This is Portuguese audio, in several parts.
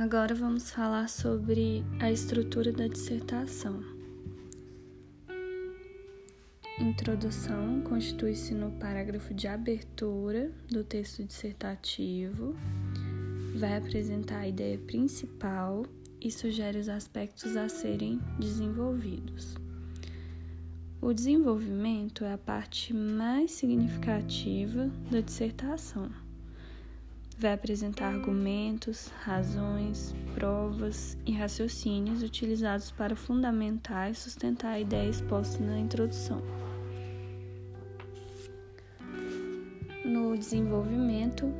Agora vamos falar sobre a estrutura da dissertação. Introdução constitui-se no parágrafo de abertura do texto dissertativo, vai apresentar a ideia principal e sugere os aspectos a serem desenvolvidos. O desenvolvimento é a parte mais significativa da dissertação vai apresentar argumentos, razões, provas e raciocínios utilizados para fundamentar e sustentar a ideia exposta na introdução. No desenvolvimento,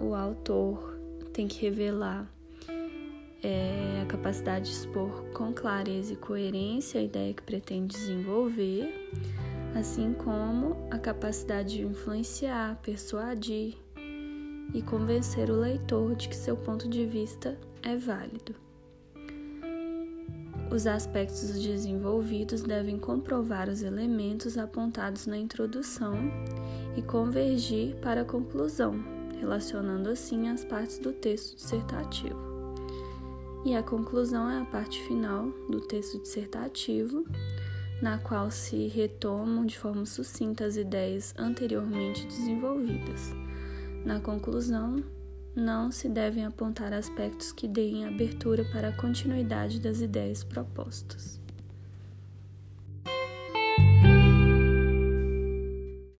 o autor tem que revelar é, a capacidade de expor com clareza e coerência a ideia que pretende desenvolver, assim como a capacidade de influenciar, persuadir, e convencer o leitor de que seu ponto de vista é válido. Os aspectos desenvolvidos devem comprovar os elementos apontados na introdução e convergir para a conclusão, relacionando assim as partes do texto dissertativo. E a conclusão é a parte final do texto dissertativo, na qual se retomam de forma sucinta as ideias anteriormente desenvolvidas na conclusão, não se devem apontar aspectos que deem abertura para a continuidade das ideias propostas.